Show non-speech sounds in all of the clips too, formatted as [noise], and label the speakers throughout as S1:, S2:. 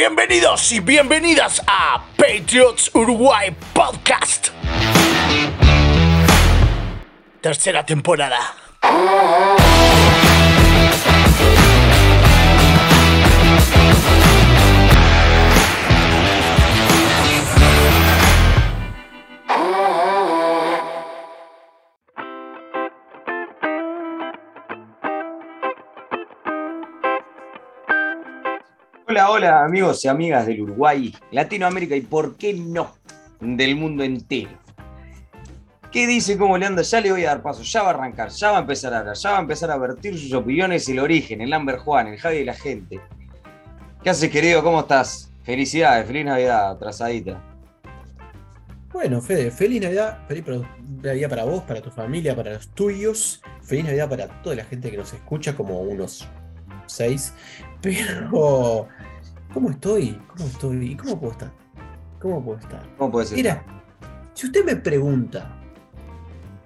S1: Bienvenidos y bienvenidas a Patriots Uruguay Podcast. Tercera temporada.
S2: Hola, amigos y amigas del Uruguay, Latinoamérica y por qué no, del mundo entero. ¿Qué dice? ¿Cómo le anda? Ya le voy a dar paso, ya va a arrancar, ya va a empezar a hablar, ya va a empezar a vertir sus opiniones, el origen, el Amber Juan, el Javi y la gente. ¿Qué haces, querido? ¿Cómo estás? Felicidades, feliz Navidad, atrasadita.
S3: Bueno, Fede, feliz Navidad, feliz Navidad para vos, para tu familia, para los tuyos, feliz Navidad para toda la gente que nos escucha, como unos seis. Pero, ¿cómo estoy? ¿Cómo estoy? ¿Y cómo puedo estar? ¿Cómo puedo estar?
S2: ¿Cómo puede ser?
S3: Mira, si usted me pregunta,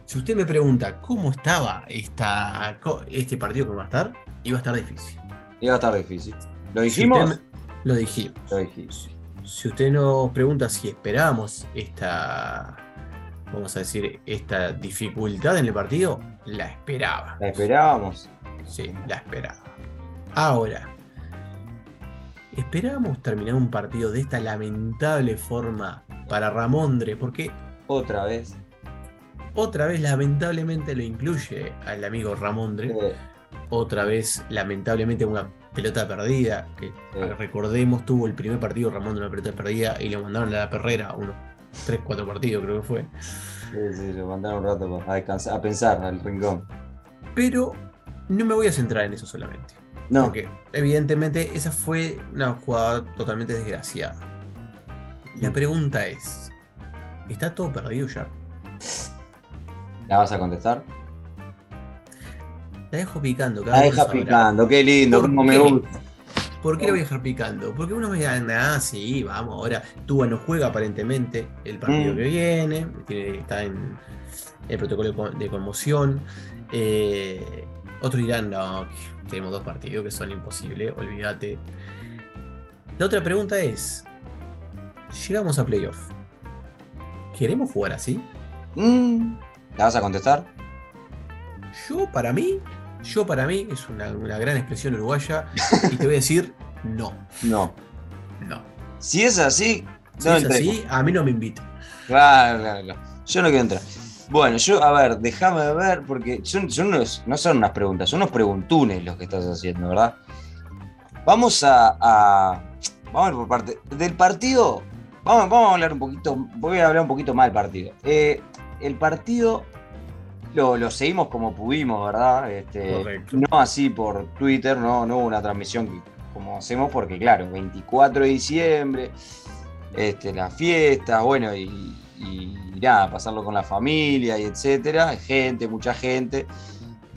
S3: si usted me pregunta cómo estaba esta, este partido que va a estar, iba a estar difícil.
S2: Iba a estar difícil. ¿Lo
S3: Si
S2: dijimos?
S3: me- lo dijimos.
S2: Lo dijimos.
S3: Si usted nos pregunta si esperábamos esta, vamos a decir, esta dificultad en el partido, la esperaba.
S2: ¿La esperábamos?
S3: Sí, la esperaba. Ahora, esperábamos terminar un partido de esta lamentable forma para Ramondre, porque
S2: Otra vez.
S3: otra vez lamentablemente lo incluye al amigo Ramondre,
S2: Eh,
S3: otra vez lamentablemente una pelota perdida, que
S2: Sí.
S3: recordemos tuvo el primer partido Ramondre una pelota perdida y lo mandaron a la perrera, unos 3, 4 partidos creo que fue.
S2: sí, sí, lo mandaron un rato a descansar, a pensar al rincón.
S3: Pero no me voy a centrar en eso solamente.
S2: No,
S3: Porque evidentemente esa fue una jugada totalmente desgraciada. La pregunta es, ¿está todo perdido ya?
S2: ¿la vas a contestar?
S3: La dejo picando. cada
S2: La deja picando, qué lindo,
S3: ¿Por
S2: cómo me gusta.
S3: ¿Por qué la voy a dejar picando? Porque uno me diga, ah, sí, vamos, ahora Tua no juega aparentemente el partido
S2: Mm.
S3: que viene, tiene- está en el protocolo de con- de conmoción. Eh, otros dirán, no, tenemos dos partidos que son imposibles, olvídate. La otra pregunta es, llegamos a playoff. ¿Queremos jugar así?
S2: Mm, ¿La vas a contestar?
S3: Yo, para mí, yo para mí, es una, una gran expresión uruguaya, y te voy a decir, no,
S2: No.
S3: no.
S2: Si es así,
S3: Si es así, a mí no me invita.
S2: Claro, claro, claro. Yo no quiero entrar. Bueno, yo, a ver, déjame ver, porque son, son unos- no son unas preguntas, son unos preguntunes los que estás haciendo, ¿verdad? Vamos a. a- vamos a ver por parte. Del partido. Vamos, vamos a hablar un poquito. Voy a hablar un poquito más del partido. Eh, el partido lo, lo seguimos como pudimos, ¿verdad? Este, no así por Twitter, no, no hubo una transmisión que- como hacemos, porque claro, 24 de diciembre, este, las fiestas, bueno, y, y nada, pasarlo con la familia y etcétera, gente, mucha gente.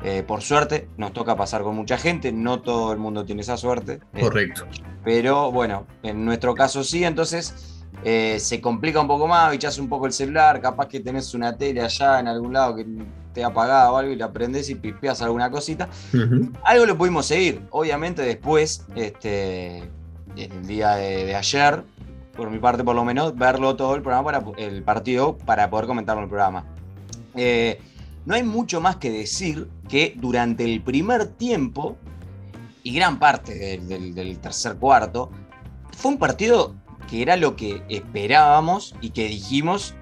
S2: Eh, por suerte, nos toca pasar con mucha gente, no todo el mundo tiene esa suerte. eh,
S3: Correcto.
S2: pero bueno, en nuestro caso sí, entonces eh, se complica un poco más, echas un poco el celular, capaz que tenés una tele allá en algún lado que te ha apagado o algo y la prendés y pispeas alguna cosita. Algo lo pudimos seguir, obviamente después, este, el día de, de ayer, por mi parte por lo menos, verlo todo el programa, para, el partido, para poder comentarlo en el programa. Eh, no hay mucho más que decir que durante el primer tiempo y gran parte del, del- del tercer cuarto, fue un partido que era lo que esperábamos y que dijimos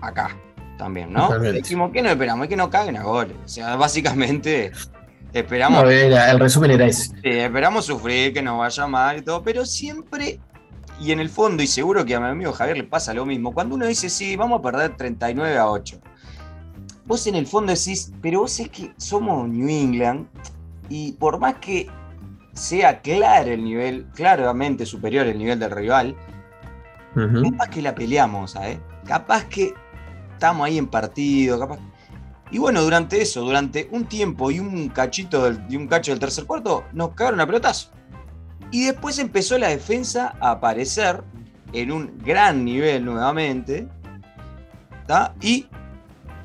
S2: acá también, ¿no?
S3: Totalmente.
S2: Dijimos que no esperamos, es que no caguen a goles. O sea, básicamente esperamos
S3: No, era- el resumen era ese.
S2: Sí, esperamos sufrir, que nos vaya mal y todo, pero siempre, y en el fondo, y seguro que a mi amigo Javier le pasa lo mismo, cuando uno dice, sí, vamos a perder 39 a 8, vos en el fondo decís, pero vos es que somos New England, y por más que sea claro el nivel, claramente superior el nivel del rival, capaz que la peleamos, ¿sabes? Capaz que estamos ahí en partido, capaz. Y bueno, durante eso, durante un tiempo y un cachito del, y un cacho del tercer cuarto, nos cagaron a pelotazo. Y después empezó la defensa a aparecer en un gran nivel nuevamente. ¿tá? Y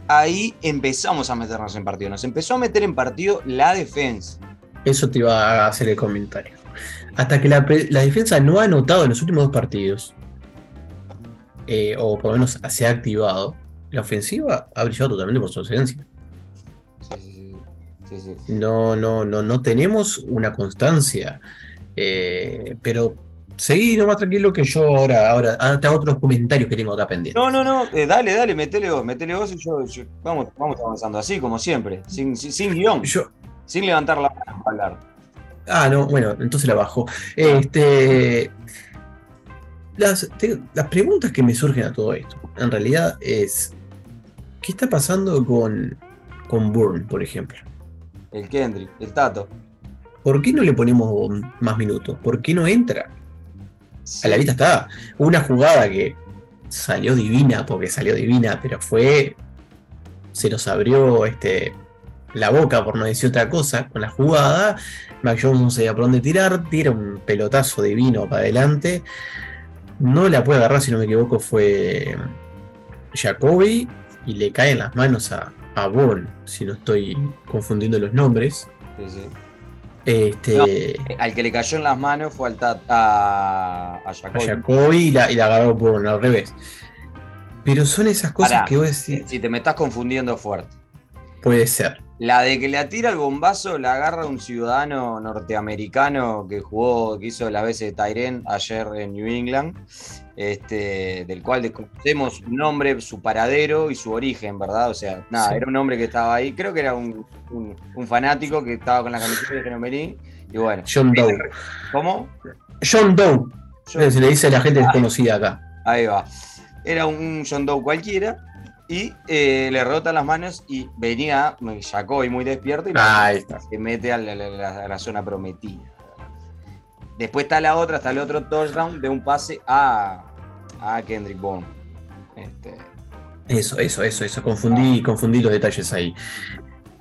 S2: ahí empezamos a meternos en partido. Nos empezó a meter en partido la defensa.
S3: Eso te iba a hacer el comentario. hasta que la, la defensa no ha anotado en los últimos dos partidos, eh, o por lo menos se ha activado, la ofensiva ha brillado totalmente por su ausencia.
S2: Sí, sí, sí. sí.
S3: No, no, no, no tenemos una constancia. Eh, pero seguí nomás tranquilo que yo ahora, ahora, hago otros comentarios que tengo acá pendientes.
S2: No, no, no, eh, dale, dale, metele vos, metele vos y yo, yo- vamos, vamos avanzando así, como siempre, sin, sin, sin guion,
S3: Yo,
S2: sin levantar la mano para hablar.
S3: Ah, no, bueno, entonces la bajo. Este, las, te- las preguntas que me surgen a todo esto, en realidad es, ¿qué está pasando con, con Bourne, por ejemplo?
S2: El Kendrick, el Tato.
S3: ¿Por qué no le ponemos más minutos? ¿Por qué no entra? A la vista está. Una jugada que salió divina, porque salió divina, pero fue. Se nos abrió este, la boca, por no decir otra cosa, con la jugada. Mac Jones no sabía por dónde tirar, tira un pelotazo divino para adelante. No la puede agarrar, si no me equivoco, fue Jacoby y le cae en las manos a, a Bourne, si no estoy confundiendo los nombres.
S2: Sí, sí.
S3: Este,
S2: Al que le cayó en las manos fue al Tato, a, a
S3: a
S2: Jacoby.
S3: Jacoby y la, y la agarró Bourne al revés. Pero son esas cosas
S2: Pará.
S3: que vos decís,
S2: Si te me estás confundiendo fuerte.
S3: Puede ser.
S2: La de que le atira el bombazo la agarra un ciudadano norteamericano que jugó, que hizo las veces de Tyren ayer en New England, este, del cual desconocemos su nombre, su paradero y su origen, ¿verdad? O sea, nada,
S3: Sí.
S2: era un hombre que estaba ahí, creo que era un, un- un fanático que estaba con la camiseta de Genomerín, y bueno.
S3: John Doe.
S2: ¿Cómo?
S3: John Doe. Se le dice a la gente desconocida acá.
S2: Ahí va. Era un John Doe cualquiera. Y eh, le rebotan las manos y venía Jacoby muy despierto y
S3: está.
S2: se mete a la, la- la- a la zona prometida. Después está la otra, está el otro touchdown de un pase a, a Kendrick Bourne. Este,
S3: Eso, eso, eso, eso. Confundí, confundí los detalles ahí.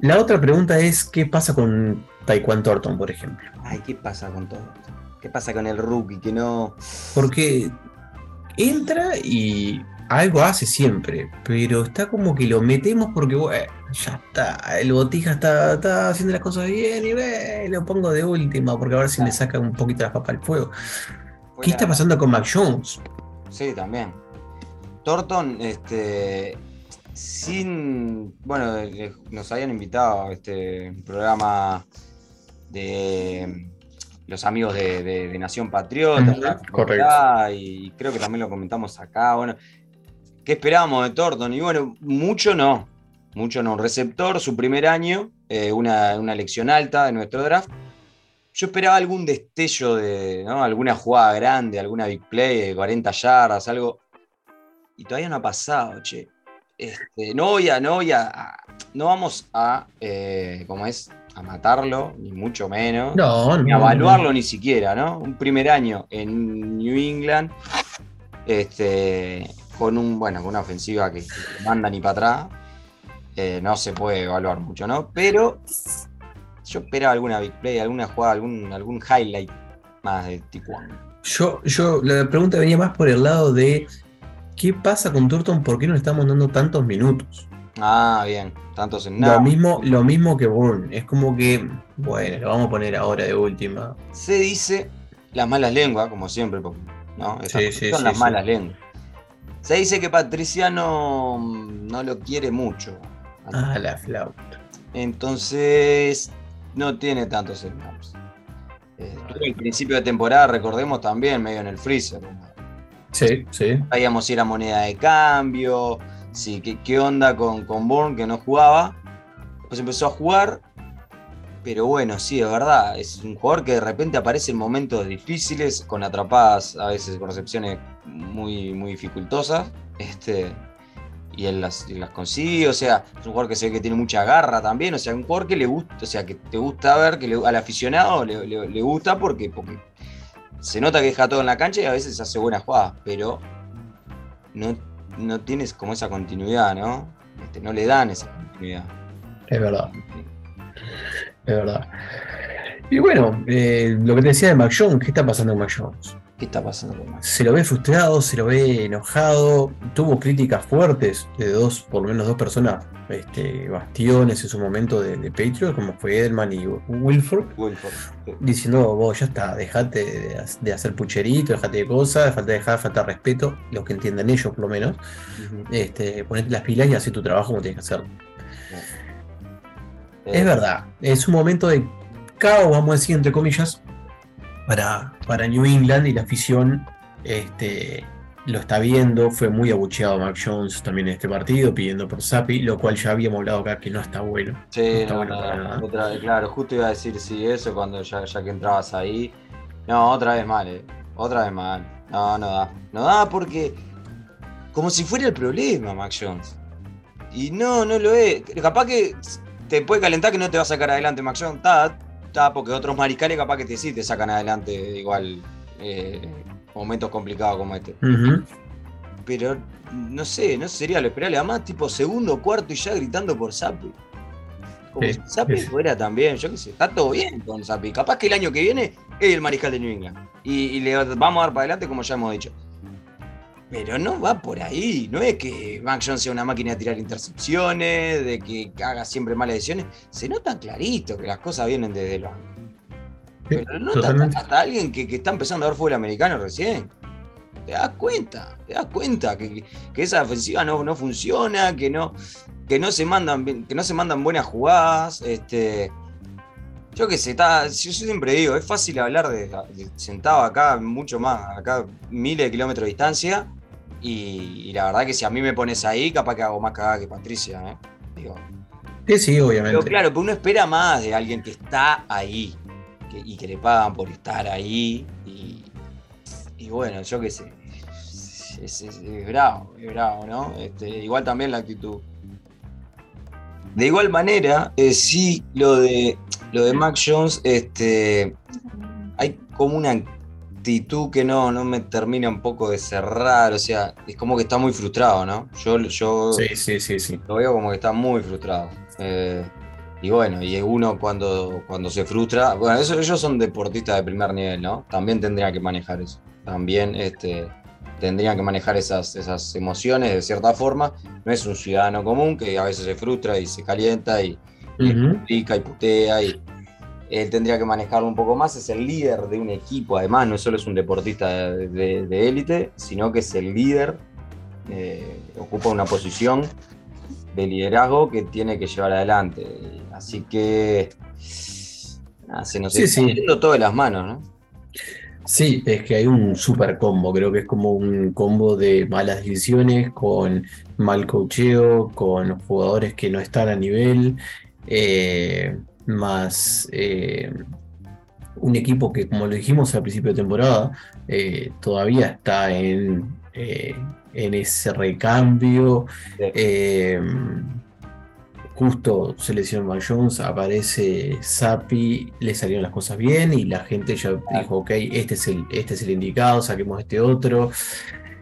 S3: La otra pregunta es: ¿qué pasa con Taekwondo Thornton, por ejemplo?
S2: ay, ¿qué pasa con todo esto? ¿Qué pasa con el rookie que no.
S3: Porque entra y algo hace siempre, pero está como que lo metemos porque, bueno, ya está, el botija está, está haciendo las cosas bien y ve, lo pongo de última porque a ver si me saca un poquito las papas al fuego.
S2: fue
S3: ¿Qué está pasando con Mac Jones?
S2: Sí, también. Thornton, este, sin, bueno, eh, nos habían invitado a este programa de los amigos de, de- de Nación Patriota,
S3: correcto.
S2: y creo que también lo comentamos acá, bueno, ¿qué esperábamos de Thornton? Y bueno, mucho no, mucho no, un receptor, su primer año, eh, una, una elección alta de nuestro draft, yo esperaba algún destello de, ¿no? Alguna jugada grande, alguna big play de 40 yardas, algo. Y todavía no ha pasado, che. Este, no voy a, no voy a, no vamos a, eh, ¿cómo es? A matarlo, ni mucho menos.
S3: No, no.
S2: Ni a evaluarlo ni siquiera, ¿no? Un primer año en New England, este, con un, bueno, con una ofensiva que, manda ni para atrás. eh, no se puede evaluar mucho, ¿no? Pero yo esperaba alguna big play, alguna jugada, algún, algún highlight más de Tijuana.
S3: Yo, yo, la pregunta venía más por el lado de ¿qué pasa con Thornton? ¿Por qué no le estamos dando tantos minutos?
S2: Ah, bien, tantos en
S3: Lo
S2: nada.
S3: mismo, lo mismo que Bourne. Es como que, bueno, lo vamos a poner ahora de última.
S2: Se dice las malas lenguas, como siempre, ¿no? Esas
S3: Sí, sí,
S2: son
S3: sí,
S2: las malas lenguas. Se dice que Patriciano mm, no lo quiere mucho.
S3: Ah, la flauta.
S2: Entonces, no tiene tantos snaps. Eh, estuvo al principio de temporada, recordemos también, medio en el freezer.
S3: Sí, sí.
S2: Sabíamos si era moneda de cambio, qué, qué onda con, con Bourne que no jugaba. Pues empezó a jugar, pero bueno, sí, es verdad. Es un jugador que de repente aparece en momentos difíciles, con atrapadas, a veces con recepciones muy, muy dificultosas. Este, y él las, y las consigue, o sea, es un jugador que se ve que tiene mucha garra también, o sea, un jugador que le gusta, o sea, que te gusta ver, que le- al aficionado le, le- le gusta porque, porque se nota que deja todo en la cancha y a veces hace buenas jugadas, pero no, no tienes como esa continuidad, ¿no? Este, no le dan esa continuidad.
S3: Es verdad, es verdad. Y bueno, eh, lo que te decía de Mac Jones, ¿qué está pasando con Mac Jones?
S2: ¿Qué está pasando con Max?
S3: Se lo ve frustrado, se lo ve enojado, tuvo críticas fuertes de dos, por lo menos dos personas, este, bastiones en su momento de, de Patriot, como fue Edelman y Wilford,
S2: Wilford. sí.
S3: diciendo, vos ya está, dejate de, ha- de hacer pucherito, dejate de cosas, falta dejar, falta respeto, lo que entiendan ellos por lo menos,
S2: Ujú.
S3: este, ponete las pilas y hace tu trabajo como tienes que hacerlo. Es verdad, es un momento de caos, vamos a decir, entre comillas, para, para New England y la afición este, lo está viendo. Fue muy abucheado Mac Jones también en este partido, pidiendo por Zappi, lo cual ya habíamos hablado acá que no está bueno. no
S2: Sí,
S3: está
S2: no,
S3: bueno
S2: no,
S3: para
S2: no,
S3: nada.
S2: otra vez, claro, justo iba a decir sí eso cuando ya, ya que entrabas ahí. No, otra vez mal, eh. Otra vez mal. No, no da. No da porque. Como si fuera el problema, Mac Jones. Y no, no lo es. Capaz que te puede calentar que no te va a sacar adelante Mac Jones. Está, está, porque otros mariscales capaz que te, sí te sacan adelante igual eh, momentos complicados como este. Pero no sé, no sería lo esperable. Además, tipo segundo, cuarto y ya gritando por Zappi. Como si
S3: sí.
S2: fuera también, yo qué sé, está todo bien con Zappi. Capaz que el año que viene es el mariscal de New England. Y, y le vamos a dar para adelante como ya hemos dicho. Pero no va por ahí. No es que Mac Jones sea una máquina de tirar intercepciones, de que haga siempre malas decisiones. Se nota clarito que las cosas vienen desde.
S3: Sí,
S2: Pero no hasta, hasta alguien que, que está empezando a ver fútbol americano recién. Te das cuenta, te das cuenta que, que esa ofensiva no, no funciona, que no, que no se mandan que no se mandan buenas jugadas. Este, yo qué sé, está, yo siempre digo, es fácil hablar de, de sentado acá, mucho más, acá miles de kilómetros de distancia. Y, y la verdad que si a mí me pones ahí, capaz que hago más cagada que Patricia. ¿eh? Digo,
S3: Sí, sí,
S2: pero
S3: obviamente.
S2: claro, pero uno espera más de alguien que está ahí que- y que le pagan por estar ahí. Y, y bueno, yo qué sé. Es, es- es bravo, es bravo, ¿no? Este, igual también la actitud. De igual manera, eh, sí, lo de, lo de Mac Jones, este, hay como una actitud que no, no me termina un poco de cerrar. O sea, es como que está muy frustrado, ¿no? Yo, yo
S3: Sí, sí, sí, sí.
S2: lo veo como que está muy frustrado. Eh, y bueno, y uno cuando, cuando se frustra, bueno, eso, ellos son deportistas de primer nivel, ¿no? También tendrían que manejar eso. También este, tendrían que manejar esas, esas emociones de cierta forma. No es un ciudadano común que a veces se frustra y se calienta y, explica y putea y él tendría que manejarlo un poco más, es el líder de un equipo, además no solo es un deportista de élite, sino que es el líder, eh, ocupa una posición de liderazgo que tiene que llevar adelante. Así que se nos
S3: Sí,
S2: está
S3: sí.
S2: todo de las manos, ¿no?
S3: Sí, es que hay un super combo, creo que es como un combo de malas decisiones, con mal cocheo, con jugadores que no están a nivel, eh, más eh, un equipo que, como lo dijimos al principio de temporada, eh, todavía está en, eh, en ese recambio.
S2: Sí.
S3: justo se lesionó Jones, aparece Zappi, le salieron las cosas bien y la gente ya dijo, ok, este es el, este es el indicado, saquemos este otro.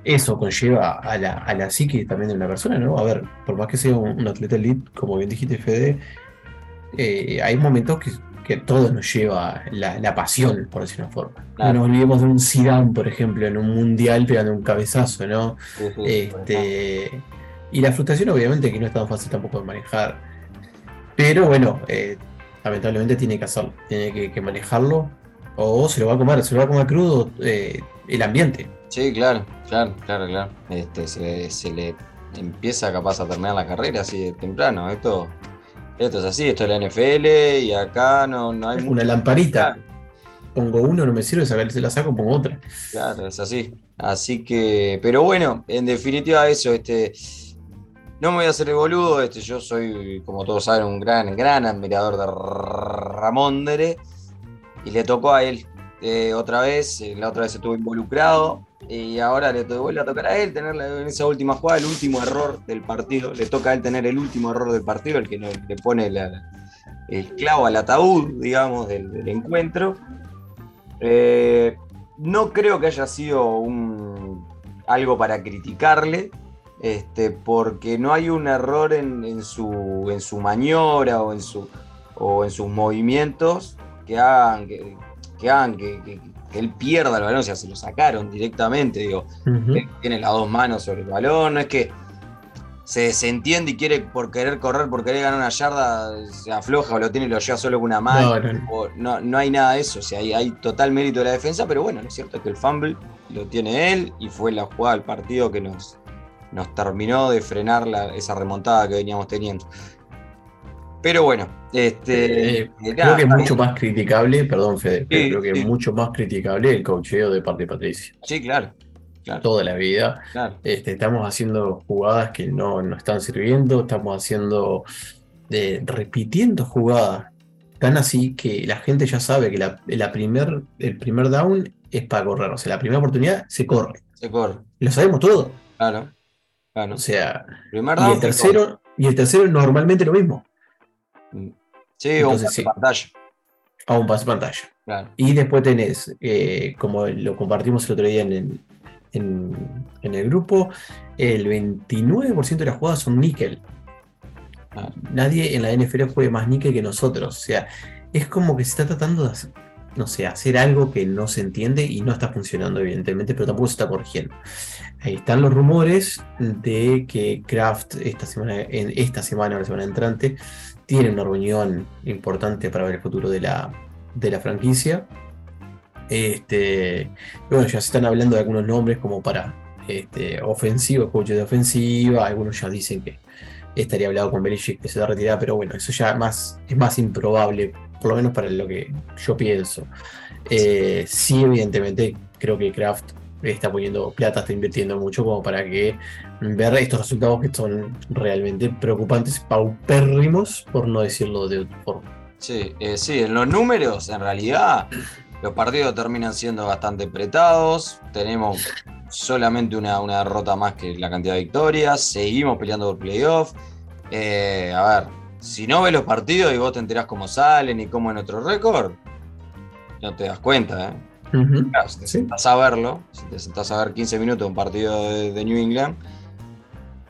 S3: Eso conlleva a la, a la psique también de una persona, ¿no? A ver, por más que sea un, un atleta elite, como bien dijiste, Fede, eh, hay momentos que, que todo nos lleva la, la pasión, por decir una forma.
S2: Claro.
S3: No nos olvidemos de un Zidane, por ejemplo, en un mundial pegando un cabezazo, ¿no? Este, y la frustración obviamente que no es tan fácil tampoco de manejar. Pero bueno, eh, lamentablemente tiene que hacerlo, tiene que, que manejarlo. O se lo va a comer, se lo va a comer crudo eh, el ambiente.
S2: Sí, claro, claro, claro, claro. Este, se, se le empieza capaz a terminar la carrera así de temprano. Esto, esto es así, esto es la NFL y acá no, no hay
S3: Una lamparita. Pongo uno, no me sirve, se la saco, pongo otra.
S2: Claro, es así. Así que, pero bueno, en definitiva eso, este, no me voy a hacer el boludo, este, yo soy, como todos saben, un gran, gran admirador de Ramondre y le tocó a él eh, otra vez, eh, la otra vez estuvo involucrado y ahora le vuelve a tocar a él tener en esa última jugada el último error del partido, le toca a él tener el último error del partido, el que le pone el clavo al ataúd, digamos, del, encuentro. Eh, no creo que haya sido algo para criticarle, este, porque no hay un error en, su, maniobra o en, sus movimientos que hagan que, que hagan que- que él pierda el balón, o sea, se lo sacaron directamente, digo, él tiene las dos manos sobre el balón, no es que se desentiende y quiere por querer correr, por querer ganar una yarda, se afloja o lo tiene y lo lleva solo con una mano.
S3: No, no,
S2: hay nada de eso, o sea, hay, hay total mérito de la defensa, pero bueno, lo cierto es que el fumble lo tiene él y fue la jugada del partido que nos, nos terminó de frenar la- esa remontada que veníamos teniendo. Pero bueno, este.
S3: Eh,
S2: nada,
S3: Creo que es mucho más criticable, perdón Fede, pero
S2: Sí,
S3: creo que
S2: sí.
S3: es mucho más criticable el cocheo de parte de Patricio.
S2: Sí, claro. Claro,
S3: Toda la vida.
S2: claro.
S3: Este, estamos haciendo jugadas que no, no están sirviendo, estamos haciendo, eh, repitiendo jugadas. Tan así que la gente ya sabe que la, la primer, el primer down es para correr. O sea, la primera oportunidad se corre.
S2: Se corre.
S3: Lo sabemos todo.
S2: Claro. Claro.
S3: O sea,
S2: Primer
S3: y el tercero, y el tercero normalmente lo mismo.
S2: Sí, un
S3: Entonces,
S2: pase
S3: sí.
S2: pantalla.
S3: A un pase pantalla.
S2: Claro.
S3: Y después tenés, eh, como lo compartimos el otro día en el, en, en el grupo, el 29% de las jugadas son níquel.
S2: Claro.
S3: Nadie en la NFL juega más níquel que nosotros. O sea, es como que se está tratando de hacer, no sé, hacer algo que no se entiende y no está funcionando, evidentemente, pero tampoco se está corrigiendo. Ahí están los rumores de que Kraft esta semana, en esta semana o la semana entrante, tiene una reunión importante para ver el futuro de la, de la franquicia. Este, bueno, ya se están hablando de algunos nombres como para este, ofensiva, coach de ofensiva. Algunos ya dicen que estaría hablado con Belichick que se va a retirar, pero bueno, eso ya más, es más improbable, por lo menos para lo que yo pienso. Eh, sí, evidentemente, creo que Kraft está poniendo plata, está invirtiendo mucho como para que ver estos resultados que son realmente preocupantes, paupérrimos, por no decirlo de otra forma.
S2: Sí, eh, sí, en los números, en realidad, los partidos terminan siendo bastante apretados. Tenemos solamente una, una derrota más que la cantidad de victorias. Seguimos peleando por playoff. Eh, a ver, si no ves los partidos y vos te enterás cómo salen y cómo es nuestro récord, no te das cuenta, ¿eh?
S3: Ujú.
S2: Claro, si te
S3: Sí.
S2: sentás a verlo, si te sentás a ver 15 minutos de un partido de, de New England,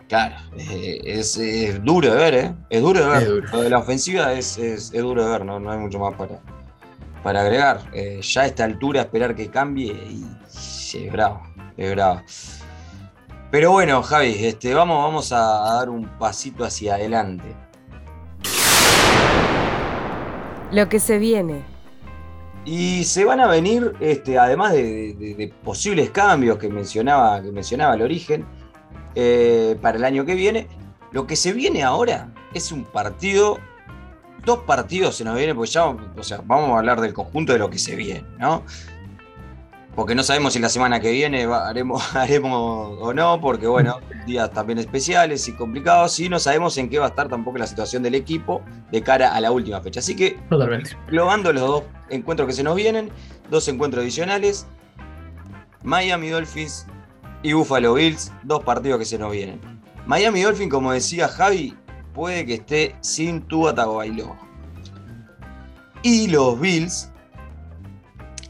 S2: claro, eh, es, es duro de ver, ¿eh? Es duro de ver.
S3: Es duro.
S2: Lo de la ofensiva es, es- es duro de ver, no, no hay mucho más para, para agregar. Eh, ya a esta altura esperar que cambie y, sí, es bravo, es bravo. Pero bueno, Javi, este, vamos, vamos a, a dar un pasito hacia adelante.
S4: Lo que se viene.
S2: Y se van a venir, este, además de, de- de posibles cambios que mencionaba, que mencionaba el origen, eh, para el año que viene, lo que se viene ahora es un partido, dos partidos se nos vienen, porque ya, o sea, vamos a hablar del conjunto de lo que se viene, ¿no? Porque no sabemos si la semana que viene haremos, [laughs] haremos o no, porque bueno, días también especiales y complicados, y no sabemos en qué va a estar tampoco la situación del equipo de cara a la última fecha. Así que
S3: Totalmente.
S2: Globando los dos encuentros que se nos vienen, dos encuentros adicionales, Miami Dolphins y Buffalo Bills, dos partidos que se nos vienen. Miami Dolphins, como decía Javi, puede que esté sin Tua Tagovailoa. Y los Bills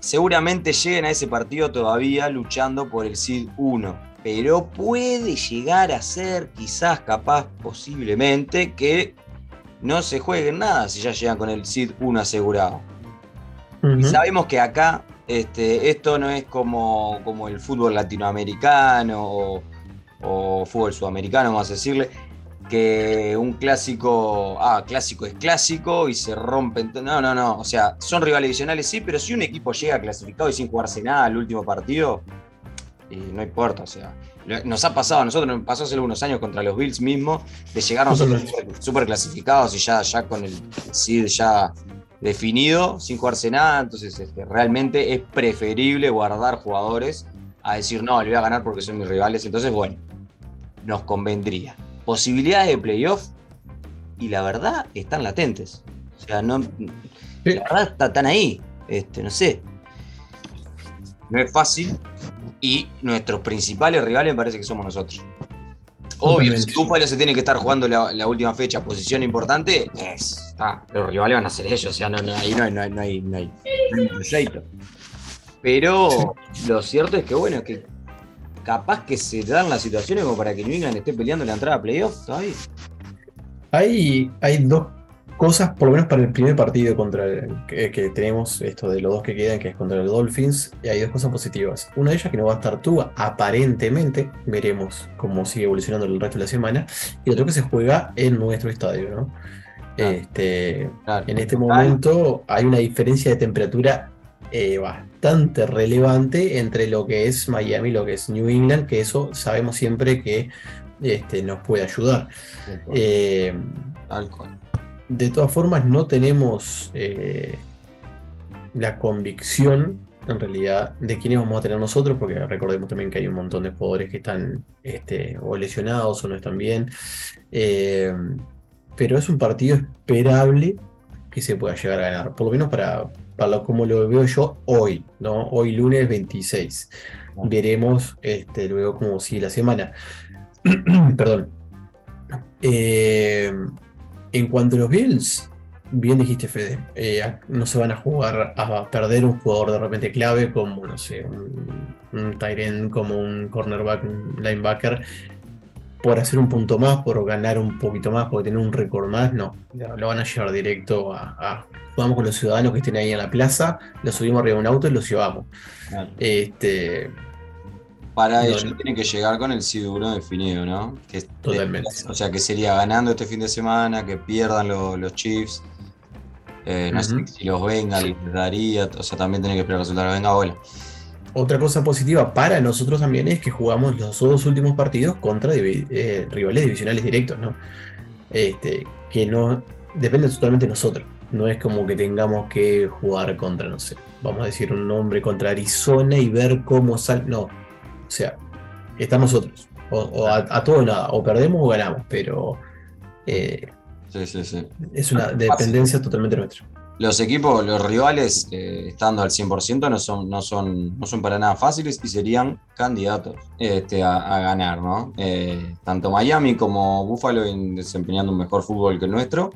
S2: seguramente lleguen a ese partido todavía luchando por el Seed 1. Pero puede llegar a ser, quizás, capaz, posiblemente, que no se jueguen nada si ya llegan con el Seed 1 asegurado. Y
S3: Ujú.
S2: sabemos que acá este, esto no es como, como el fútbol latinoamericano o, o fútbol sudamericano, vamos a decirle, que un clásico, ah, clásico es clásico y se rompen. No, no, no. O sea, son rivales adicionales, sí, pero si un equipo llega clasificado y sin jugarse nada al último partido, y no importa, o sea. Nos ha pasado, a nosotros nos pasó hace algunos años contra los Bills mismos, de llegar nosotros [laughs] súper clasificados y ya, ya con el seed ya definido, sin jugarse nada. Entonces, este, realmente es preferible guardar jugadores a decir, no, le voy a ganar porque son mis rivales. Entonces, bueno, nos convendría. Posibilidades de playoff, y la verdad, están latentes. O sea, no,
S3: Sí.
S2: la verdad está- están ahí. Este, no sé. No es fácil. Y nuestros principales rivales me parece que somos nosotros. Obvio, si Búfalo se tiene que estar jugando la, la última fecha, posición importante, es, ah, los rivales van a ser ellos, o sea, no, no, ahí no hay, no hay, no hay, no hay, no hay. Pero lo cierto es que, bueno, que capaz que se dan las situaciones como para que New England esté peleando la entrada a playoff todavía.
S3: Hay, hay dos cosas, por lo menos para el primer partido contra el, que, que tenemos, esto de los dos que quedan, que es contra los Dolphins, y hay dos cosas positivas. Una de ellas que no va a estar Tua, aparentemente, veremos cómo sigue evolucionando el resto de la semana, y otro que se juega en nuestro estadio, ¿no?
S2: Claro.
S3: Este,
S2: Claro.
S3: en este momento hay una diferencia de temperatura eh, bastante relevante entre lo que es Miami y lo que es New England, que eso sabemos siempre que este, nos puede ayudar. Eh,
S2: cual.
S3: De todas formas, no tenemos eh, la convicción, en realidad, de quiénes vamos a tener nosotros, porque recordemos también que hay un montón de jugadores que están este, o lesionados o no están bien. Eh, pero es un partido esperable que se pueda llegar a ganar, por lo menos para, para lo- como lo veo yo hoy, ¿no? Hoy lunes 26. Veremos este, luego cómo sigue la semana. [clears throat] Perdón. Eh, en cuanto a los Bills, bien dijiste, Fede, eh, no se van a jugar a perder un jugador de repente clave como, no sé, un, un tight end, como un cornerback, un linebacker, por hacer un punto más, por ganar un poquito más, por tener un récord más, no. Lo van a llevar directo a, a- Jugamos con los ciudadanos que estén ahí en la plaza, los subimos arriba de un auto y los llevamos.
S2: Claro.
S3: Este,
S2: Para
S3: No, no.
S2: tienen que llegar con el sí duro definido, ¿no? Que,
S3: Totalmente.
S2: O sea, que sería ganando este fin de semana, que pierdan lo- los Chiefs. Eh, no sé si los venga, les daría. O sea, también tienen que esperar resultados. Venga, bola.
S3: Otra cosa positiva para nosotros también es que jugamos los dos últimos partidos contra eh, rivales divisionales directos, ¿no? Este, que no depende totalmente de nosotros. No es como que tengamos que jugar contra, no sé, vamos a decir un nombre contra Arizona y ver cómo sale. No, o sea, está nosotros. O, o a, a todo o nada, o perdemos o ganamos, pero eh,
S2: Sí, sí, sí.
S3: es una dependencia totalmente nuestra.
S2: Los equipos, los rivales, eh, estando al 100%, no son, no, son, no son para nada fáciles y serían candidatos este, a, a ganar, ¿no? Eh, tanto Miami como Buffalo en- desempeñando un mejor fútbol que el nuestro.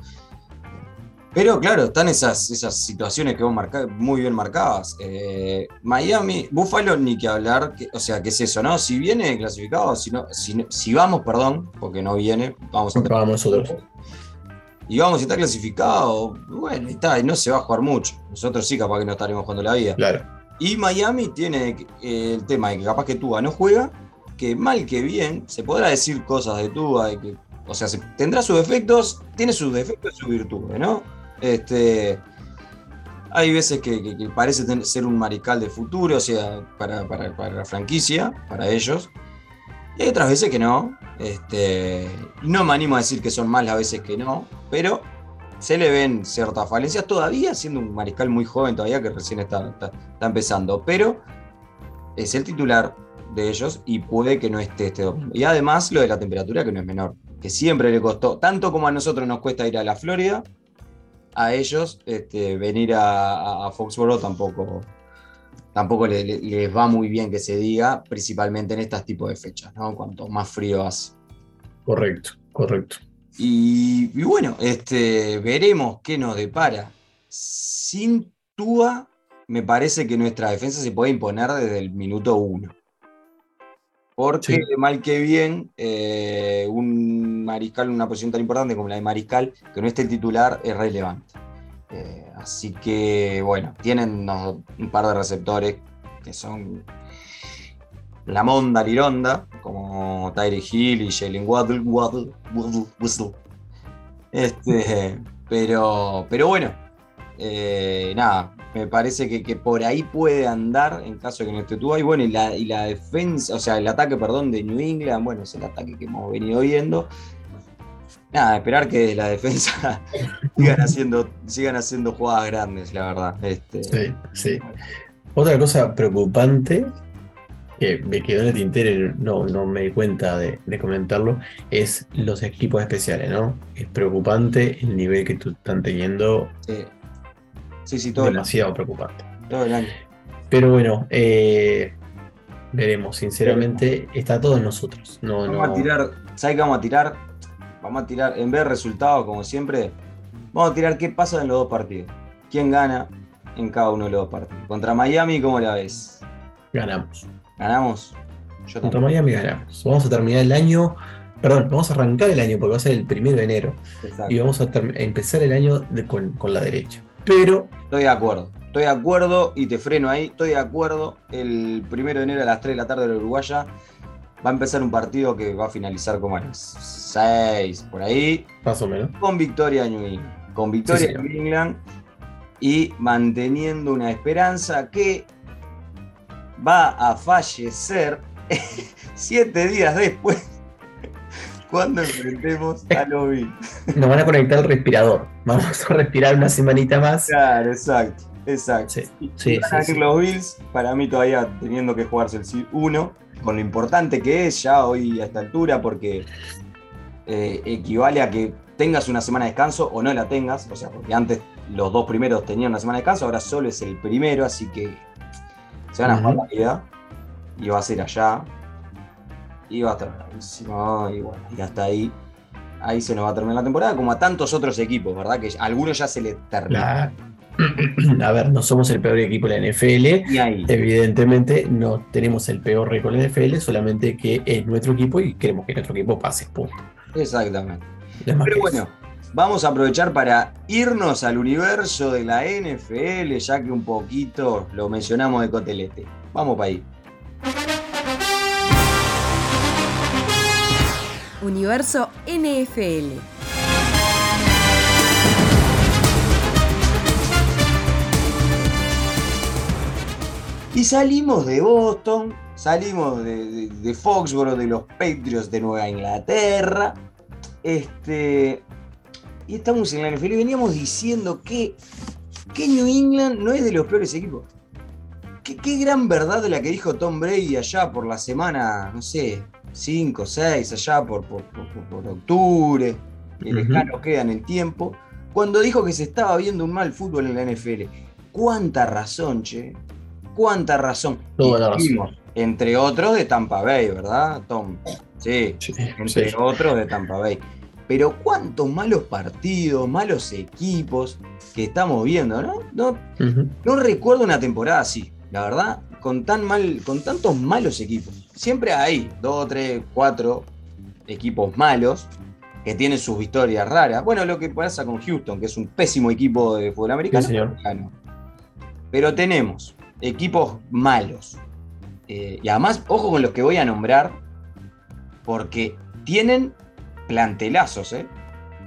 S2: Pero claro, están esas, esas situaciones que vos marcás, muy bien marcadas. Eh, Miami, Buffalo, ni que hablar, que- o sea, ¿qué es eso, no? Si viene clasificado, si, no, si, vamos, perdón, porque no viene, vamos a
S3: Vamos nosotros.
S2: y vamos, si está clasificado, bueno, está, y no se va a jugar mucho. Nosotros sí, capaz que no estaremos jugando la vida.
S3: Claro,
S2: Y Miami tiene eh, el tema de que capaz que Tua no juega, que mal que bien, se podrá decir cosas de Tua, de que, o sea, se- tendrá sus defectos, tiene sus defectos y sus virtudes, ¿no? Este, hay veces que, parece ser un mariscal de futuro, o sea, para, la franquicia, para ellos. Y hay otras veces que no. Este, no me animo a decir que son más las veces que no, pero se le ven ciertas falencias todavía, siendo un mariscal muy joven todavía que recién está- está empezando. Pero es el titular de ellos y puede que no esté este domingo. Y además lo de la temperatura que no es menor, que siempre le costó, tanto como a nosotros nos cuesta ir a la Florida, a ellos este, venir a, a- tampoco, tampoco le- le- les va muy bien que se diga, principalmente en estos tipos de fechas, ¿no? Cuanto más frío hace.
S3: correcto, correcto.
S2: Y, y bueno, este, veremos qué nos depara. Sin Tua, me parece que nuestra defensa se puede imponer desde el minuto uno. Porque
S3: Sí.
S2: mal que bien, eh, un mariscal en una posición tan importante como la de mariscal, que no esté el titular, es relevante. Eh, así que, bueno, tienen unos- un par de receptores que son la monda lironda, como Tyree Hill y Jalen Waddle, Waddle, Waddle, Whistle. Este, [laughs] pero, pero bueno, eh, nada, me parece que, que por ahí puede andar en caso de que no esté tú. Y bueno, y la, y la defensa, o sea, el ataque, perdón, de New England, bueno, es el ataque que hemos venido viendo. Nada, esperar que la defensa [laughs] sigan haciendo, sigan haciendo jugadas grandes, la verdad. Este,
S3: Sí, sí. Otra cosa preocupante que me quedó en el tintero y no, no me di cuenta de, de comentarlo es los equipos especiales, ¿no? Es preocupante el nivel que tú están teniendo,
S2: sí, sí, sí, todo, el,
S3: demasiado preocupante.
S2: todo el año.
S3: Pero bueno, eh, veremos, sinceramente, está todo en nosotros. No,
S2: Vamos
S3: no,
S2: a tirar, ¿sabes qué vamos a tirar? Vamos a tirar, en vez de resultados, como siempre, vamos a tirar qué pasa en los dos partidos. ¿Quién gana en cada uno de los dos partidos? Contra Miami, ¿cómo la ves?
S3: ganamos.
S2: ¿Ganamos? Yo
S3: Contra
S2: también.
S3: Miami ganamos. Vamos a terminar el año perdón, vamos a arrancar el año porque va a ser el primero de enero
S2: Exacto.
S3: y vamos a, empezar el año de- con, con la derecha. Pero,
S2: Estoy de acuerdo. Estoy de acuerdo y te freno ahí. Estoy de acuerdo. El primero de enero a las 3 de la tarde de la Uruguaya va a empezar un partido que va a finalizar como a las 6 por ahí.
S3: más o menos.
S2: Con victoria de New England. Con victoria
S3: Sí,
S2: de
S3: señor.
S2: New England y manteniendo una esperanza que va a fallecer [laughs] siete días después cuando enfrentemos a los Bills.
S3: Nos van a conectar el respirador. Vamos a respirar una semanita más.
S2: Claro, exacto, exacto.
S3: Sí, sí,
S2: van
S3: sí,
S2: a los Bills, para mí todavía teniendo que jugarse el Seed 1, con lo importante que es ya hoy a esta altura, porque eh, equivale a que tengas una semana de descanso o no la tengas, o sea, porque antes los dos primeros tenían una semana de descanso, ahora solo es el primero, así que se van a jugar la vida y va a ser allá y va a estar bravísimo y bueno, y hasta ahí. Ahí se nos va a terminar la temporada, como a tantos otros equipos, ¿verdad? Que a algunos ya se les termina.
S3: La- A ver, no somos el peor equipo de la NFL.
S2: Y ahí.
S3: Evidentemente no tenemos el peor récord de la NFL, solamente que es nuestro equipo y queremos que nuestro equipo pase. Punto.
S2: Exactamente.
S3: No
S2: Pero bueno, vamos a aprovechar para irnos al universo de la NFL, ya que un poquito lo mencionamos de Cotelete. Vamos para ahí.
S4: Universo NFL.
S2: Y salimos de Boston, salimos de, de- de Foxborough, de los Patriots de Nueva Inglaterra. Este, y estamos en la NFL y veníamos diciendo que, que New England no es de los peores equipos. Qué, qué gran verdad la que dijo Tom Brady allá por la semana, no sé, 5, 6, allá por, por, por- por octubre, que
S3: Ujú.
S2: lejano queda en el tiempo, cuando dijo que se estaba viendo un mal fútbol en la NFL. Cuánta razón, che. Cuánta razón.
S3: Toda la razón.
S2: vimos, Entre otros de Tampa Bay, ¿verdad, Tom? Sí,
S3: Sí,
S2: entre
S3: sí.
S2: otros de Tampa Bay. Pero cuántos malos partidos, malos equipos que estamos viendo, ¿no? No, no recuerdo una temporada así, la verdad, con tan mal, con tantos malos equipos. Siempre hay dos, tres, cuatro equipos malos que tienen sus victorias raras. Bueno, lo que pasa con Houston, que es un pésimo equipo de fútbol americano.
S3: Sí.
S2: Pero tenemos equipos malos. Eh, y además, ojo con los que voy a nombrar, porque tienen plantelazos, ¿eh?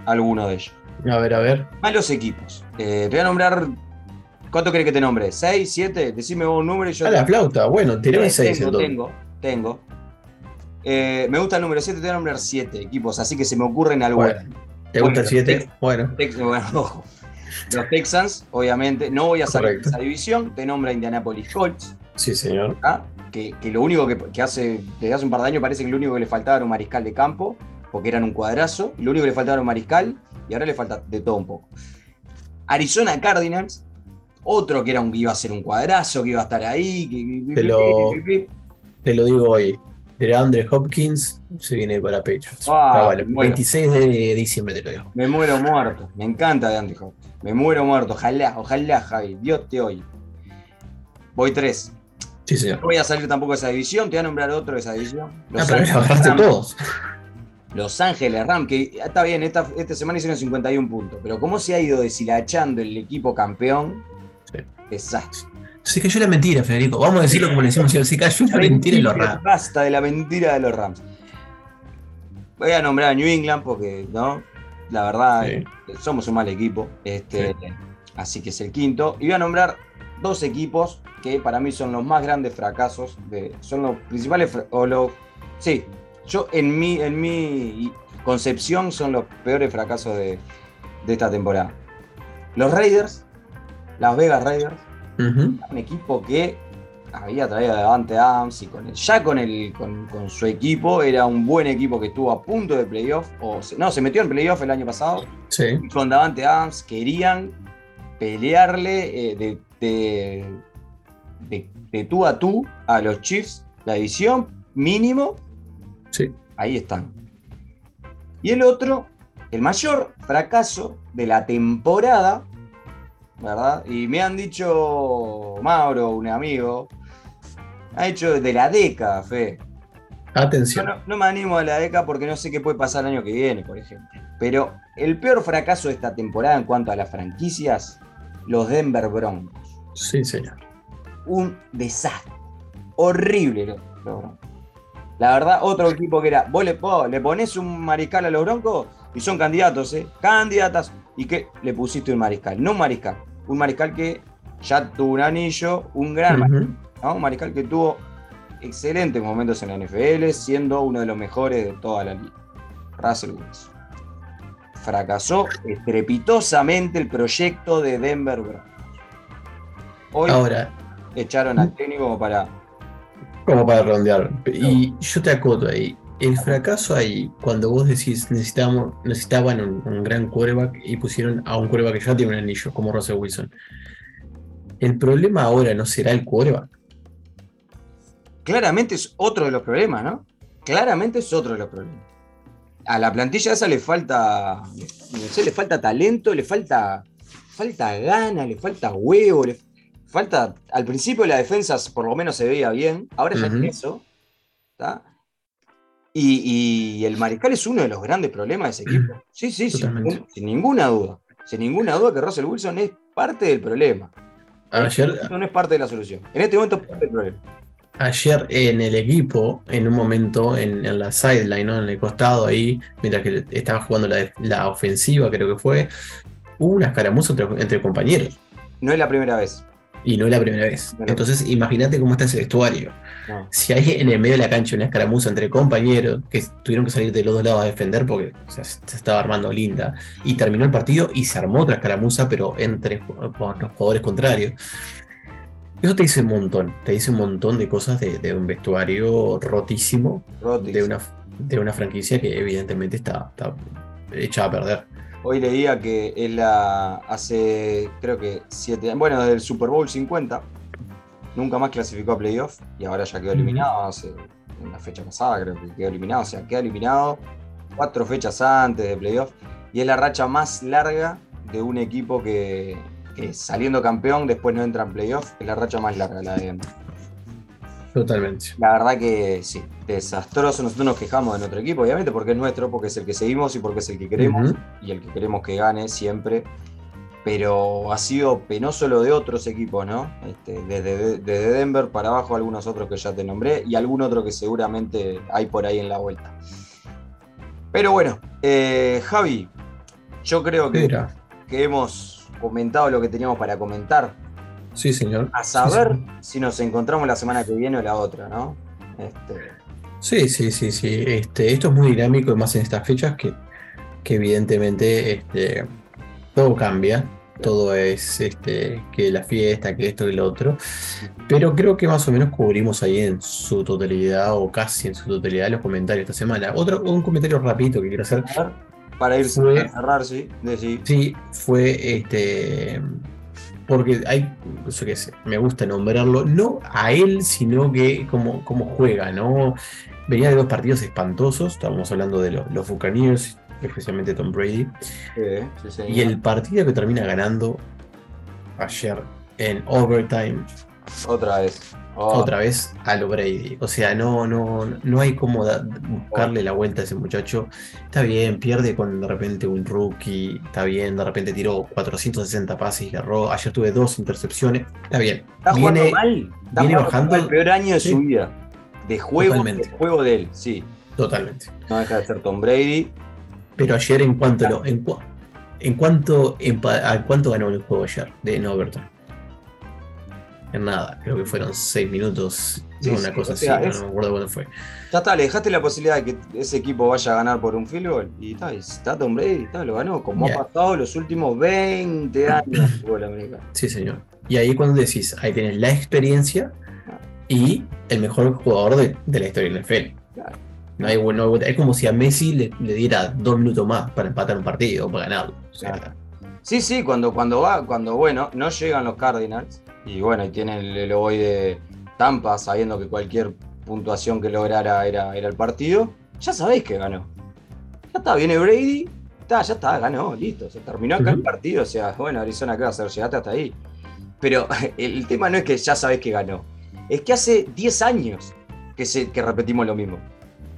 S2: Algunos de ellos.
S3: A ver, a ver.
S2: Malos equipos. Eh, te voy a nombrar. ¿Cuánto crees que te nombre? ¿6, 7? Decime vos un número y yo.
S3: A
S2: te-
S3: la flauta, bueno,
S2: Eh,
S3: 6
S2: Tengo,
S3: entonces.
S2: tengo, tengo. Eh, me gusta el número 7, te voy a nombrar 7 equipos, así que se me ocurren algunos.
S3: Bueno, ¿Te gusta el
S2: Bueno,
S3: 7? Bueno,
S2: Tex- bueno, [laughs] ojo. Los Texans, obviamente, no voy a salir
S3: Correcto.
S2: de esa división, te nombra Indianapolis Colts,
S3: sí, señor.
S2: ¿ah? que, que lo único que, que hace, desde hace un par de años parece que lo único que le faltaba era un mariscal de campo, porque eran un cuadrazo, y lo único que le faltaba era un mariscal, y ahora le falta de todo un poco. Arizona Cardinals, otro que era un, iba a ser un cuadrazo, que iba a estar ahí, que,
S3: Te lo- Te lo digo hoy. De Andre Hopkins se viene para Patriots.
S2: Ah,
S3: Ah, vale,
S2: bueno.
S3: 26 de diciembre te lo digo.
S2: Me muero muerto. Me encanta de Andy Hopkins. Me muero muerto. Ojalá, ojalá, Javi. Dios te oye. Voy tres.
S3: Sí, señor.
S2: No voy a salir tampoco de esa división. Te voy a nombrar otro de esa división.
S3: Ah,
S2: Los,
S3: pero
S2: Ángeles,
S3: agarraste todos.
S2: Los Ángeles Ram, que está bien, esta, esta semana hicieron 51 puntos. Pero cómo se ha ido deshilachando el equipo campeón.
S3: Sí.
S2: Desastre.
S3: Se cayó la mentira, Federico. Vamos a decirlo como le decimos. Se cayó la mentira y lo raro.
S2: Basta de la mentira de los Rams. Voy a nombrar a New England porque, ¿no? La verdad,
S3: Sí.
S2: somos un mal equipo. Este, Así que es el quinto. Y voy a nombrar dos equipos que para mí son los más grandes fracasos. De, son los principales. O los, sí, yo en mi, en mi concepción son los peores fracasos de, de esta temporada. Los Raiders, Las Vegas Raiders Un equipo que había traído a Davante Adams y con el, ya con, el, con, con su equipo era un buen equipo que estuvo a punto de playoff, o se- no, se metió en playoff el año pasado,
S3: Sí.
S2: y con Davante Adams querían pelearle eh, de, de, de- de tú a tú a los Chiefs, la división mínimo,
S3: Sí.
S2: ahí están. Y el otro, el mayor fracaso de la temporada, ¿verdad? Y me han dicho, Mauro, un amigo, ha hecho de la década, Fe.
S3: Atención.
S2: no, no me animo a la ECA porque no sé qué puede pasar el año que viene, por ejemplo. Pero el peor fracaso de esta temporada en cuanto a las franquicias, los Denver Broncos.
S3: Sí, señor.
S2: Un desastre. Horrible los, los Broncos. La verdad, otro equipo que era, vos le, vos le pones un mariscal a los Broncos y son candidatos, ¿eh? Candidatas. ¿Y qué? Le pusiste un mariscal. No un mariscal. Un mariscal que ya tuvo un anillo, un gran. ¿no? Un mariscal que tuvo excelentes momentos en la NFL, siendo uno de los mejores de toda la liga. Russell Wilson. Fracasó estrepitosamente el proyecto de Denver Broncos. Hoy
S3: Ahora,
S2: echaron al técnico como para.
S3: como para redondear. Y yo te acoto ahí. El fracaso ahí, cuando vos decís necesitamos, necesitaban un, un gran quarterback y pusieron a un quarterback que ya tiene un anillo, como Russell Wilson. El problema ahora no será el quarterback.
S2: Claramente es otro de los problemas, ¿no? Claramente es otro de los problemas. A la plantilla esa le falta. No sé, le falta talento, le falta. Falta gana, le falta huevo, le falta. Al principio la defensa por lo menos se veía bien. Ahora ya
S3: Ujú.
S2: ni eso. ¿tá? Y, y el mariscal es uno de los grandes problemas de ese equipo. [clears throat] Sí, sí, sin, ningún- sin ninguna duda. Sin ninguna duda que Russell Wilson es parte del problema.
S3: Ayer,
S2: No es parte de la solución. En este momento es parte del problema.
S3: ayer en el equipo, en un momento, en, en la sideline, ¿no? en el costado ahí, mientras que estaba jugando la, la ofensiva, creo que fue, hubo una escaramuza entre, entre compañeros.
S2: No es la primera vez.
S3: Y no es la primera vez.
S2: Claro.
S3: Entonces, imagínate cómo está ese vestuario.
S2: No.
S3: Si hay en el medio de la cancha una escaramuza entre compañeros que tuvieron que salir de los dos lados a defender porque o sea, se estaba armando linda, y terminó el partido y se armó otra escaramuza, pero entre los jugadores contrarios. Eso te dice un montón, te dice un montón de cosas de, de un vestuario rotísimo, de una, de una franquicia que evidentemente está, está hecha a perder.
S2: Hoy leía que es la hace creo que siete años, bueno, desde el Super Bowl 50, nunca más clasificó a playoff y ahora ya quedó eliminado, hace, en la fecha pasada creo que quedó eliminado, o sea, queda eliminado cuatro fechas antes de playoff y es la racha más larga de un equipo que, que saliendo campeón después no entra en playoff, es la racha más larga la de.
S3: Totalmente.
S2: La verdad que sí, desastroso. Nosotros nos quejamos de nuestro equipo, obviamente, porque es nuestro, porque es el que seguimos y porque es el que queremos y el que queremos que gane siempre. Pero ha sido penoso lo de otros equipos, ¿no? Este, desde, desde Denver para abajo, algunos otros que ya te nombré y algún otro que seguramente hay por ahí en la vuelta. Pero bueno, eh, Javi, yo creo que,
S3: Mira,
S2: que hemos comentado lo que teníamos para comentar.
S3: Sí, señor.
S2: A
S3: Sí,
S2: saber
S3: señor.
S2: si nos encontramos la semana que viene o la otra, ¿no? Este,
S3: Sí, sí, sí, sí. Este, esto es muy dinámico, y más en estas fechas que, que evidentemente este, todo cambia. Todo es este, que la fiesta, que esto y lo otro. Pero creo que más o menos cubrimos ahí en su totalidad o casi en su totalidad los comentarios esta semana. Otro, un comentario rapidito que quiero hacer.
S2: Para ir
S3: Fue-
S2: a cerrar, sí. Sí,
S3: fue este. Porque hay, yo qué sé, me gusta nombrarlo, no a él, sino que como, como juega, ¿no? Venía de dos partidos espantosos, estábamos hablando de lo- los Buccaneers, especialmente Tom Brady,
S2: sí, sí.
S3: y el partido que termina ganando ayer en overtime,
S2: Otra vez. Oh,
S3: otra vez a lo Brady. O sea, no, no, no hay como buscarle la vuelta a ese muchacho. Está bien, pierde con de repente un rookie. Está bien, de repente tiró 460 pases y le erró. Ayer tuve dos intercepciones. Está bien.
S2: Está jugando
S3: Viene
S2: mal. Está
S3: viene
S2: jugando
S3: bajando-
S2: el peor año de
S3: Sí.
S2: su vida. De juego,
S3: Totalmente.
S2: de juego de él, sí.
S3: totalmente.
S2: No deja de ser Tom Brady.
S3: Pero ayer, en cuanto lo, en, en cuanto empa- a cuánto ganó el juego ayer de en overtime. En nada, creo que fueron 6 minutos,
S2: Sí,
S3: una
S2: sí,
S3: cosa
S2: o
S3: así, no, me acuerdo cuándo fue.
S2: Ya está, le dejaste la posibilidad de que ese equipo vaya a ganar por un field goal. Y está, está Tom Brady, está, lo ganó. Como ha pasado los últimos 20 años del fútbol americano.
S3: Sí, señor. Y ahí cuando decís, ahí tenés la experiencia y el mejor jugador de, de la historia del NFL.
S2: Claro.
S3: No hay, no hay- es como si a Messi le, le diera dos minutos más para empatar un partido o para ganarlo. O sea,
S2: Claro. Sí, sí, cuando, cuando va, cuando bueno, no llegan los Cardinals y bueno, y tienen el, el hoy de Tampa sabiendo que cualquier puntuación que lograra era, era el partido, ya sabéis que ganó. Ya está, viene Brady, está, ya está, ganó, listo, se terminó acá el partido, o sea, bueno, Arizona, ¿qué va a hacer? Llegaste hasta ahí. Pero [laughs] el tema no es que ya sabés que ganó, es que hace 10 años que, se, que repetimos lo mismo.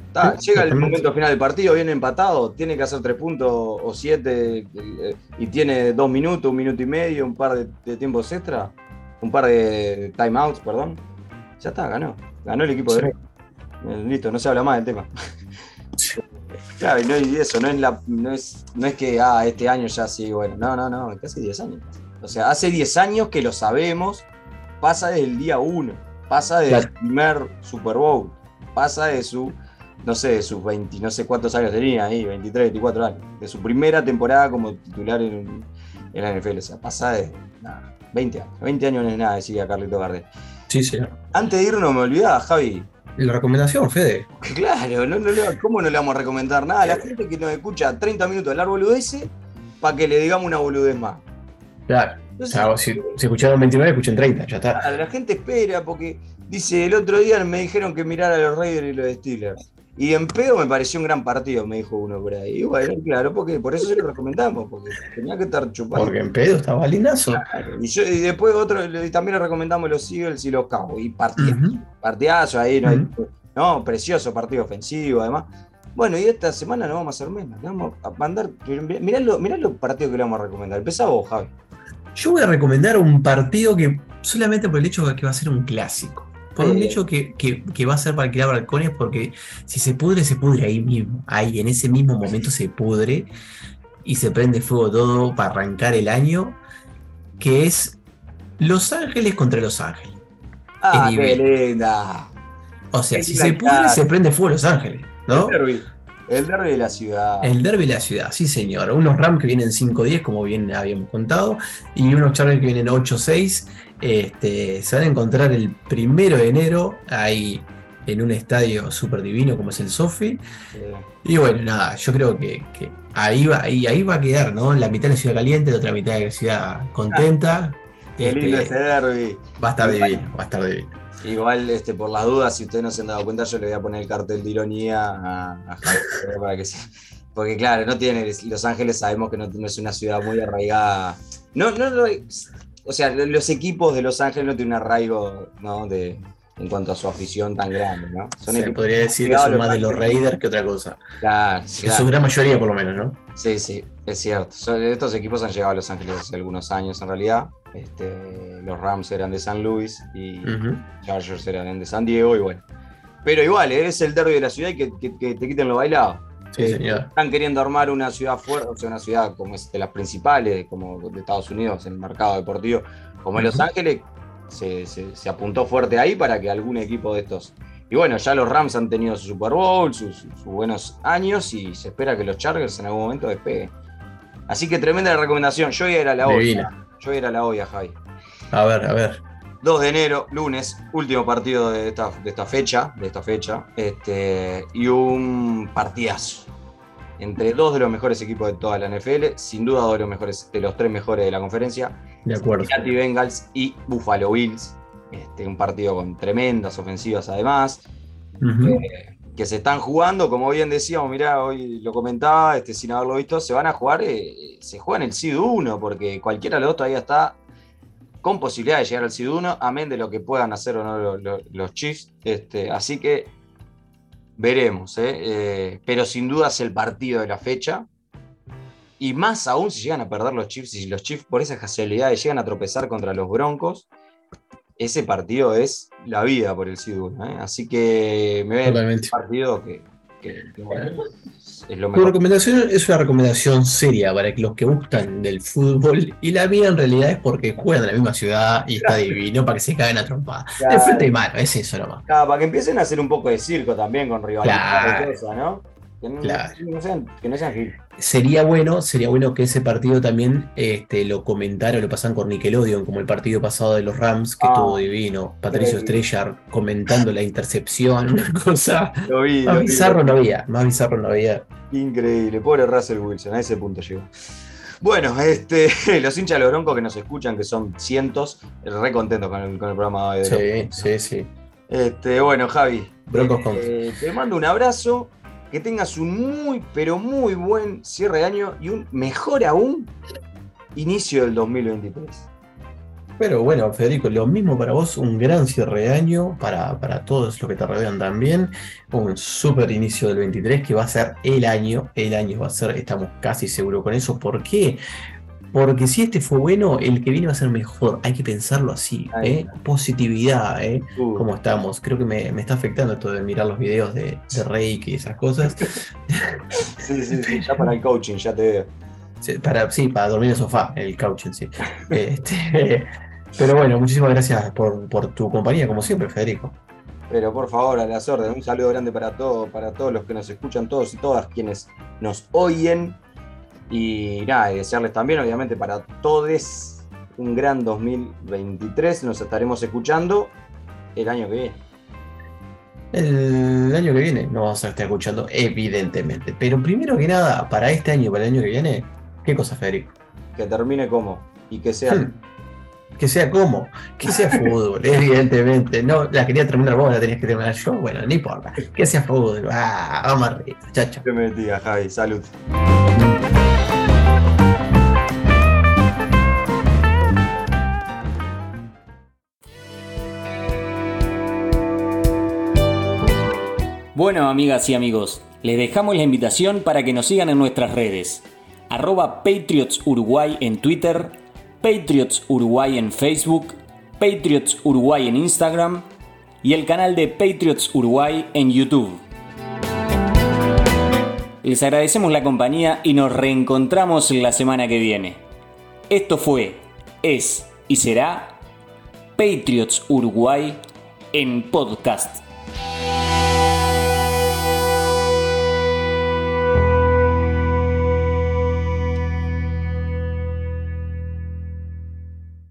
S2: Está, llega el momento final del partido, viene empatado, tiene que hacer tres puntos o siete eh, y tiene dos minutos, un minuto y medio, un par de, de tiempos extra, un par de timeouts, perdón. Ya está, ganó. Ganó el equipo de
S3: Sí.
S2: Drake. Eh, Listo, no se habla más del tema. [laughs] Claro, y no y eso, no es, la, no, es, no es que ah, este año ya sí, bueno, no, no, no, es que hace 10 años. O sea, hace 10 años que lo sabemos, pasa desde el día 1, pasa desde el primer Super Bowl, pasa de su, no sé, de sus 20, no sé cuántos años tenía ahí, 23, 24 años, de su primera temporada como titular en, en la NFL, o sea, pasa de nada, 20 años, 20 años no es nada, decía Carlito Gardel.
S3: Sí, señor.
S2: Antes de irnos me olvidaba, Javi,
S3: La recomendación, Fede. [laughs]
S2: Claro, no, no le- ¿cómo no le vamos a recomendar nada? A la gente que nos escucha 30 minutos de hablar boludeces para que le digamos una boludez más.
S3: Claro.
S2: Entonces,
S3: sea, si, si escucharon 29, escuchen 30, ya está.
S2: la gente espera porque dice, el otro día me dijeron que mirara a los Raiders y los Steelers. Y en pedo me pareció un gran partido, me dijo uno por ahí. Y bueno, claro, porque por eso se lo recomendamos, porque tenía que estar chupando.
S3: Porque en pedo estaba lindazo.
S2: Claro, Y, yo- y después otro, y también le recomendamos los Eagles y los Cowboys. Y partido.
S3: Ujú.
S2: Partidazo ahí, no,
S3: Ujú.
S2: no, precioso partido ofensivo, además. Bueno, y esta semana no vamos a hacer menos. Le vamos a mandar. Mirá, lo- mirá los partidos que le vamos a recomendar. Empezá vos, Javi.
S3: Yo voy a recomendar un partido que solamente por el hecho de que va a ser un clásico. Por un
S2: Sí.
S3: hecho que, que- que va a ser para alquilar balcones, porque si se pudre, se pudre ahí mismo. Ahí, en ese mismo momento se pudre y se prende fuego todo para arrancar el año, que es Los Ángeles contra Los Ángeles.
S2: Ah, qué linda.
S3: O sea, si se pudre, se prende fuego Los Ángeles, ¿no?
S2: El derby. De la ciudad.
S3: El derby de la ciudad, sí señor. Unos Rams que vienen 5-10, como bien habíamos contado, y unos Chargers que vienen 8-6. Este, se van a encontrar el primero de enero ahí en un estadio súper divino como es el Sofi. Y bueno, nada, yo creo que, que ahí, va, ahí, ahí va a quedar, ¿no? La mitad de la ciudad caliente, la otra mitad de la ciudad contenta.
S2: qué lindo
S3: Este,
S2: ese derby.
S3: va a estar divino, va a estar divino.
S2: Igual, este, por las dudas, si ustedes no se han dado cuenta, yo le voy a poner el cartel de ironía a, a Javi, para que Porque claro, no tiene. Los Ángeles sabemos que no, no es una ciudad muy arraigada. No, no, no, o sea, los equipos de Los Ángeles no tienen un arraigo, ¿no? De, en cuanto a su afición tan grande, ¿no? Son
S3: Se podría decir que son más de los. Raiders que otra cosa.
S2: Claro,
S3: En
S2: claro.
S3: su gran mayoría, por lo menos, ¿no?
S2: Sí, sí, es cierto. Estos equipos han llegado a Los Ángeles hace algunos años, en realidad. Este, los Rams eran de San Luis y
S3: Ujú.
S2: Chargers eran de San Diego y bueno. Pero igual, ¿eh? es el derby de la ciudad y que, que- que te quiten lo bailado.
S3: Sí,
S2: Eh,
S3: señor.
S2: Están queriendo armar una ciudad fuerte, o sea, una ciudad como es de las principales, como de Estados Unidos, en el mercado deportivo, como en Los. Ángeles, se, se- se apuntó fuerte ahí para que algún equipo de estos. Y bueno, ya los Rams han tenido su Super Bowl, sus, sus buenos años, y se espera que los Chargers en algún momento despeguen. Así que tremenda recomendación. Yo voy a ir a la olla. Yo voy a ir a la olla, Javi.
S3: A ver, a ver.
S2: 2 de enero, lunes, último partido de esta, de esta fecha, de esta fecha, este, y un partidazo entre dos de los mejores equipos de toda la NFL, sin duda dos de los mejores, de los tres mejores de la conferencia,
S3: De acuerdo.
S2: Cincinnati Bengals y Buffalo Bills, este, un partido con tremendas ofensivas además, eh, que se están jugando, como bien decíamos, mirá, hoy lo comentaba, este, sin haberlo visto, se van a jugar, eh, se juegan el SID 1, porque cualquiera de los dos todavía está con posibilidad de llegar al SID 1, amén de lo que puedan hacer o no lo- lo- los Chiefs. Este, así que veremos, ¿eh? Eh, pero sin duda es el partido de la fecha. Y más aún si llegan a perder los Chiefs y si los Chiefs por esas casualidades llegan a tropezar contra los Broncos, ese partido es la vida por el SID 1. ¿eh? Así que me voy a partido que, que- que, bueno, es lo
S3: Tu
S2: mejor.
S3: recomendación es una recomendación seria para que los que gustan del fútbol y la mía en realidad es porque juegan en la misma ciudad y está divino para que se caigan a trompada. De frente y mano, es eso nomás.
S2: Para que empiecen a hacer un poco de circo también con rivalidad
S3: Claro.
S2: ¿no? Que no,
S3: Claro.
S2: que no sean, que no sean gil.
S3: Sería bueno, sería bueno que ese partido también este, lo comentaran, lo pasan con Nickelodeon, como el partido pasado de los Rams, que
S2: Ah.
S3: estuvo divino. Patricio. Estrella comentando la intercepción, una [laughs] cosa.
S2: Lo vi,
S3: Más
S2: lo vi.
S3: bizarro no había, más bizarro no había.
S2: Increíble, pobre Russell Wilson, a ese punto llegó. Bueno, este, [laughs] los hinchas de los broncos que nos escuchan, que son cientos, re contentos con el, con el programa de hoy.
S3: Sí, sí, sí.
S2: Este, bueno, Javi.
S3: Broncos
S2: eh,
S3: con-
S2: te mando un abrazo, que tengas un muy, pero muy buen cierre de año y un mejor aún inicio del 2023.
S3: Pero bueno, Federico, lo mismo para vos, un gran cierre de año, para, para todos los que te rodean también, un súper inicio del 23 que va a ser el año, el año va a ser, estamos casi seguros con eso. ¿Por qué? Porque si este fue bueno, el que viene va a ser mejor. Hay que pensarlo así. ¿eh? Positividad, ¿eh?
S2: Uh,
S3: ¿Cómo estamos? Creo que me, me está afectando esto de mirar los videos de, de Reiki y esas cosas. [laughs]
S2: sí, sí, sí, ya para el coaching, ya te veo.
S3: Sí, para, sí, para dormir en el sofá, el couching, sí. [laughs] Este, pero bueno, muchísimas gracias por, por tu compañía, como siempre, Federico.
S2: Pero por favor, a las órdenes, un saludo grande para todos, para todos los que nos escuchan, todos y todas quienes nos oyen. Y nada, y desearles también, obviamente, para todos un gran 2023. Nos estaremos escuchando el año que viene.
S3: El año que viene no vamos a estar escuchando, evidentemente. Pero primero que nada, para este año, para el año que viene, ¿qué cosa, Federico?
S2: Que termine como y que sea.
S3: Hmm. Que sea como, que sea fútbol, [laughs] evidentemente. No, la quería terminar vos, la tenías que terminar yo. Bueno, no importa. Que sea fútbol. Ah, vamos arriba, chacho.
S2: Que me diga, Javi, salud.
S5: Bueno, amigas y amigos, les dejamos la invitación para que nos sigan en nuestras redes. Arroba Patriots Uruguay en Twitter, Patriots Uruguay en Facebook, Patriots Uruguay en Instagram y el canal de Patriots Uruguay en YouTube. Les agradecemos la compañía y nos reencontramos la semana que viene. Esto fue, es y será Patriots Uruguay en podcast.